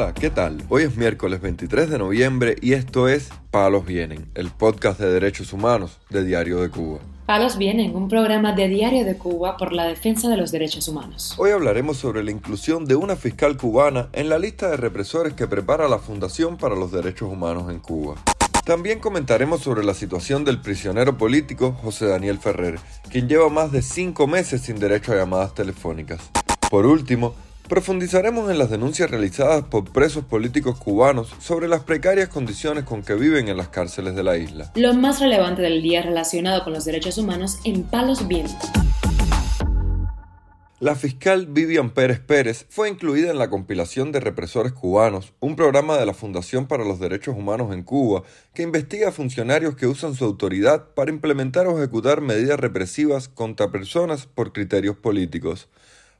Hola, ¿qué tal? Hoy es miércoles 23 de noviembre y esto es Palos Vienen, el podcast de derechos humanos de Diario de Cuba. Palos Vienen, un programa de Diario de Cuba por la defensa de los derechos humanos. Hoy hablaremos sobre la inclusión de una fiscal cubana en la lista de represores que prepara la Fundación para los Derechos Humanos en Cuba. También comentaremos sobre la situación del prisionero político José Daniel Ferrer, quien lleva más de cinco meses sin derecho a llamadas telefónicas. Por último, Profundizaremos en las denuncias realizadas por presos políticos cubanos sobre las precarias condiciones con que viven en las cárceles de la isla. Lo más relevante del día relacionado con los derechos humanos en Palos Vientos. La fiscal Vivian Pérez Pérez fue incluida en la compilación de Represores Cubanos, un programa de la Fundación para los Derechos Humanos en Cuba que investiga a funcionarios que usan su autoridad para implementar o ejecutar medidas represivas contra personas por criterios políticos.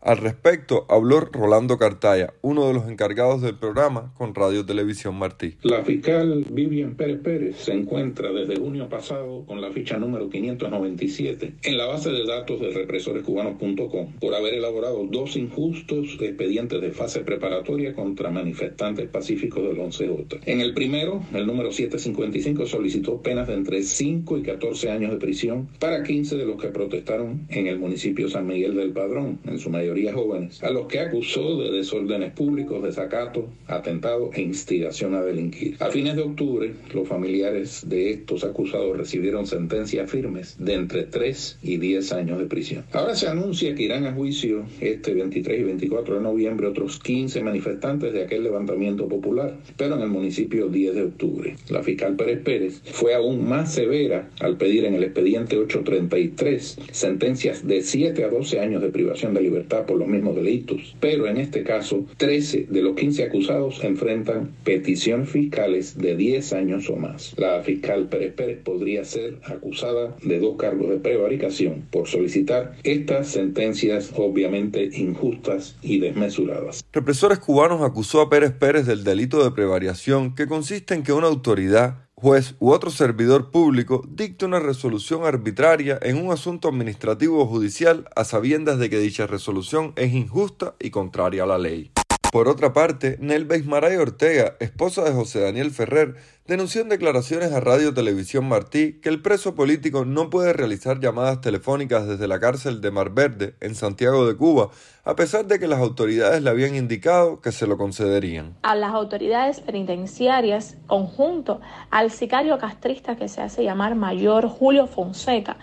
Al respecto, habló Rolando Cartaya, uno de los encargados del programa con Radio Televisión Martí. La fiscal Vivian Pérez Pérez se encuentra desde junio pasado con la ficha número 597 en la base de datos de represorescubanos.com por haber elaborado dos injustos expedientes de fase preparatoria contra manifestantes pacíficos del 11J. En el primero, el número 755 solicitó penas de entre 5 y 14 años de prisión para 15 de los que protestaron en el municipio San Miguel del Padrón, en su mayoría jóvenes, a los que acusó de desórdenes públicos, desacato, atentado e instigación a delinquir. A fines de octubre, los familiares de estos acusados recibieron sentencias firmes de entre 3 y 10 años de prisión. Ahora se anuncia que irán a juicio este 23 y 24 de noviembre otros 15 manifestantes de aquel levantamiento popular, pero en el municipio 10 de octubre. La fiscal Pérez Pérez fue aún más severa al pedir en el expediente 833 sentencias de 7 a 12 años de privación de libertad por los mismos delitos, pero en este caso 13 de los 15 acusados enfrentan peticiones fiscales de 10 años o más. La fiscal Pérez Pérez podría ser acusada de dos cargos de prevaricación por solicitar estas sentencias obviamente injustas y desmesuradas. Represores cubanos acusó a Pérez Pérez del delito de prevariación que consiste en que una autoridad juez u otro servidor público dicte una resolución arbitraria en un asunto administrativo o judicial a sabiendas de que dicha resolución es injusta y contraria a la ley. Por otra parte, Nelva Ismaray Ortega, esposa de José Daniel Ferrer, denunció en declaraciones a Radio Televisión Martí que el preso político no puede realizar llamadas telefónicas desde la cárcel de Mar Verde, en Santiago de Cuba, a pesar de que las autoridades le habían indicado que se lo concederían. A las autoridades penitenciarias, conjunto al sicario castrista que se hace llamar Mayor Julio Fonseca,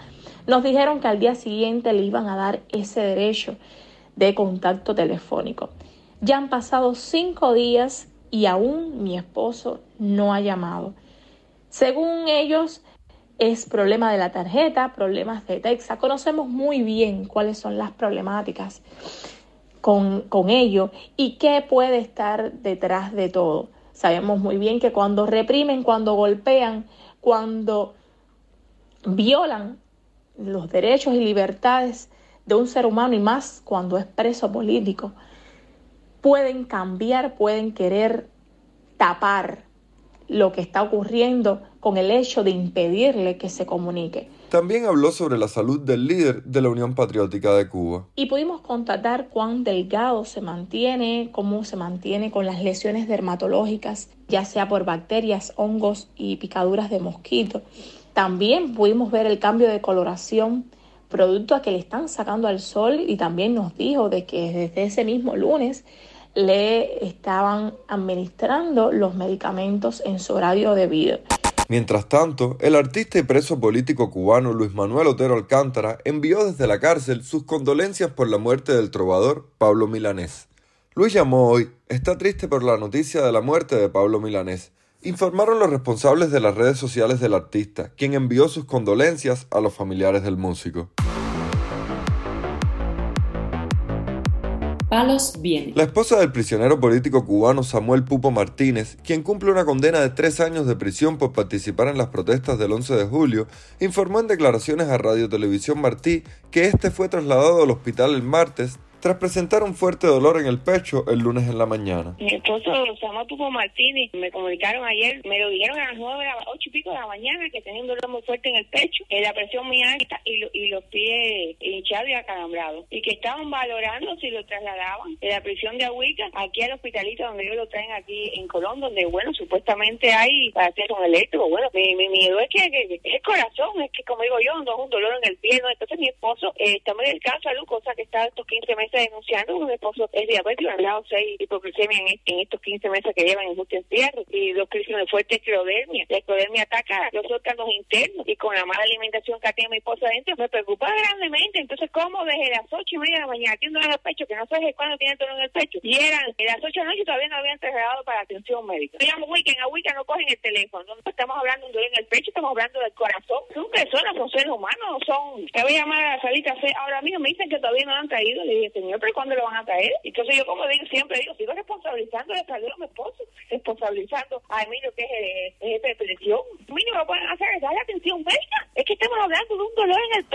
nos dijeron que al día siguiente le iban a dar ese derecho de contacto telefónico. Ya han pasado cinco días y aún mi esposo no ha llamado. Según ellos, es problema de la tarjeta, problemas de Texas. Conocemos muy bien cuáles son las problemáticas con, con ello y qué puede estar detrás de todo. Sabemos muy bien que cuando reprimen, cuando golpean, cuando violan los derechos y libertades de un ser humano y más cuando es preso político, pueden cambiar, pueden querer tapar lo que está ocurriendo con el hecho de impedirle que se comunique. También habló sobre la salud del líder de la Unión Patriótica de Cuba. Y pudimos constatar cuán delgado se mantiene, cómo se mantiene con las lesiones dermatológicas, ya sea por bacterias, hongos y picaduras de mosquito. También pudimos ver el cambio de coloración producto a que le están sacando al sol y también nos dijo de que desde ese mismo lunes le estaban administrando los medicamentos en su horario debido. Mientras tanto, el artista y preso político cubano Luis Manuel Otero Alcántara envió desde la cárcel sus condolencias por la muerte del trovador Pablo Milanés. Luis llamó hoy, está triste por la noticia de la muerte de Pablo Milanés. Informaron los responsables de las redes sociales del artista, quien envió sus condolencias a los familiares del músico. La esposa del prisionero político cubano Samuel Pupo Martínez, quien cumple una condena de tres años de prisión por participar en las protestas del 11 de julio, informó en declaraciones a Radio Televisión Martí que este fue trasladado al hospital el martes tras presentar un fuerte dolor en el pecho el lunes en la mañana. Mi esposo se llama Tupo Martínez, me comunicaron ayer, me lo dijeron a las nueve, a las ocho y pico de la mañana que tenía un dolor muy fuerte en el pecho, la presión muy alta y, y los pies hinchados y acalambrados, y que estaban valorando si lo trasladaban de la prisión de Ahuica aquí al hospitalito donde ellos lo traen aquí en Colón, donde bueno, supuestamente hay para hacer un eléctrico, bueno, mi, miedo es que, es el corazón, es que como digo yo, no es un dolor en el pie, no, entonces mi esposo eh, está muy delicado salud, cosa que está estos 15 meses denunciando, mi esposo es diabético, ha dado 6 hipoglucemia en, estos 15 meses que llevan en justo encierro, y dos crisis de fuerte esclerodermia, la esclerodermia ataca los órganos internos, y con la mala alimentación que tiene mi esposa adentro, me preocupa grandemente, entonces como desde las 8 y media de la mañana tiene en el pecho, que no sé cuándo tiene dolor en el pecho, y eran las 8 de la noche todavía no habían trasladado para atención médica. Yo Weekend, a Weekend no cogen el teléfono, no estamos hablando de un dolor en el pecho, estamos hablando del corazón, son personas, son seres humanos, son, te voy a llamar a la salita ahora mismo, me dicen que todavía no han traído, le dije, pero ¿cuándo lo van a traer? Entonces yo como digo, siempre digo, sigo responsabilizando de salud a mi esposo, responsabilizando a Emilio que es jefe de presión, mínimo lo pueden hacer es darle atención médica, es que estamos hablando de un dolor en el.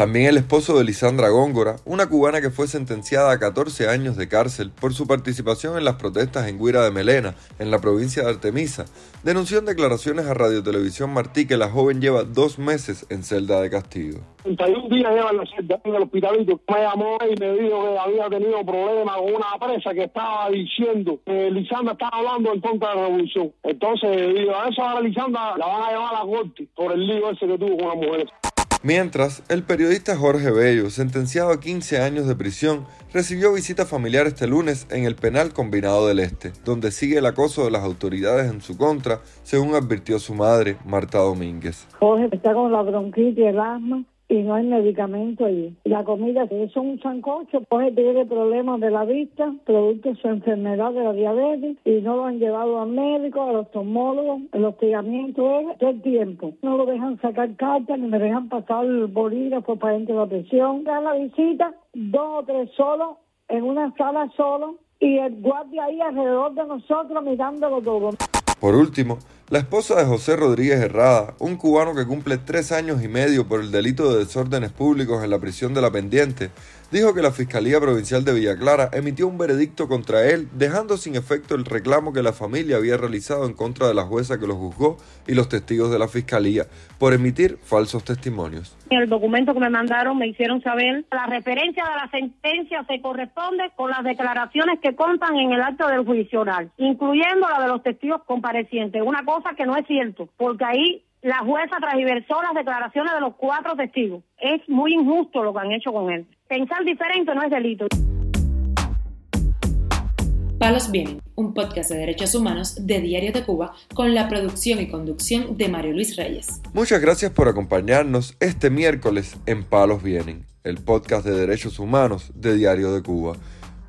También el esposo de Lisandra Góngora, una cubana que fue sentenciada a 14 años de cárcel por su participación en las protestas en Guira de Melena, en la provincia de Artemisa, denunció en declaraciones a Radio Televisión Martí que la joven lleva dos meses en celda de castigo. 31 días lleva en la celda en el hospitalito. Me llamó y me dijo que había tenido problemas con una presa que estaba diciendo que Lisandra estaba hablando en contra de la revolución. Entonces, digo, a eso a Lisandra la van a llevar a la corte por el lío ese que tuvo con la mujer. Mientras, el periodista Jorge Bello, sentenciado a 15 años de prisión, recibió visita familiar este lunes en el penal combinado del Este, donde sigue el acoso de las autoridades en su contra, según advirtió su madre, Marta Domínguez. Jorge está con la bronquitis y el asma y no hay medicamento allí. La comida es un sancocho, pues tiene problemas de la vista, producto de su enfermedad de la diabetes, y no lo han llevado al médico, al oftalmólogo, el hostigamiento es todo el tiempo. No lo dejan sacar cartas, ni me dejan pasar el bolígrafo para dentro de la presión. Dan la visita, dos o tres solos, en una sala solo, y el guardia ahí alrededor de nosotros mirándolo todo. Por último, la esposa de José Rodríguez Herrada, un cubano que cumple tres años y medio por el delito de desórdenes públicos en la prisión de la pendiente, dijo que la Fiscalía Provincial de Villa Clara emitió un veredicto contra él, dejando sin efecto el reclamo que la familia había realizado en contra de la jueza que lo juzgó y los testigos de la Fiscalía por emitir falsos testimonios. En el documento que me mandaron me hicieron saber la referencia de la sentencia se corresponde con las declaraciones que contan en el acto del juicio incluyendo la de los testigos comparecientes. Una cosa que no es cierto, porque ahí la jueza transversó las declaraciones de los cuatro testigos. Es muy injusto lo que han hecho con él. Pensar diferente no es delito. Palos Vienen, un podcast de derechos humanos de Diario de Cuba con la producción y conducción de Mario Luis Reyes. Muchas gracias por acompañarnos este miércoles en Palos Vienen, el podcast de derechos humanos de Diario de Cuba.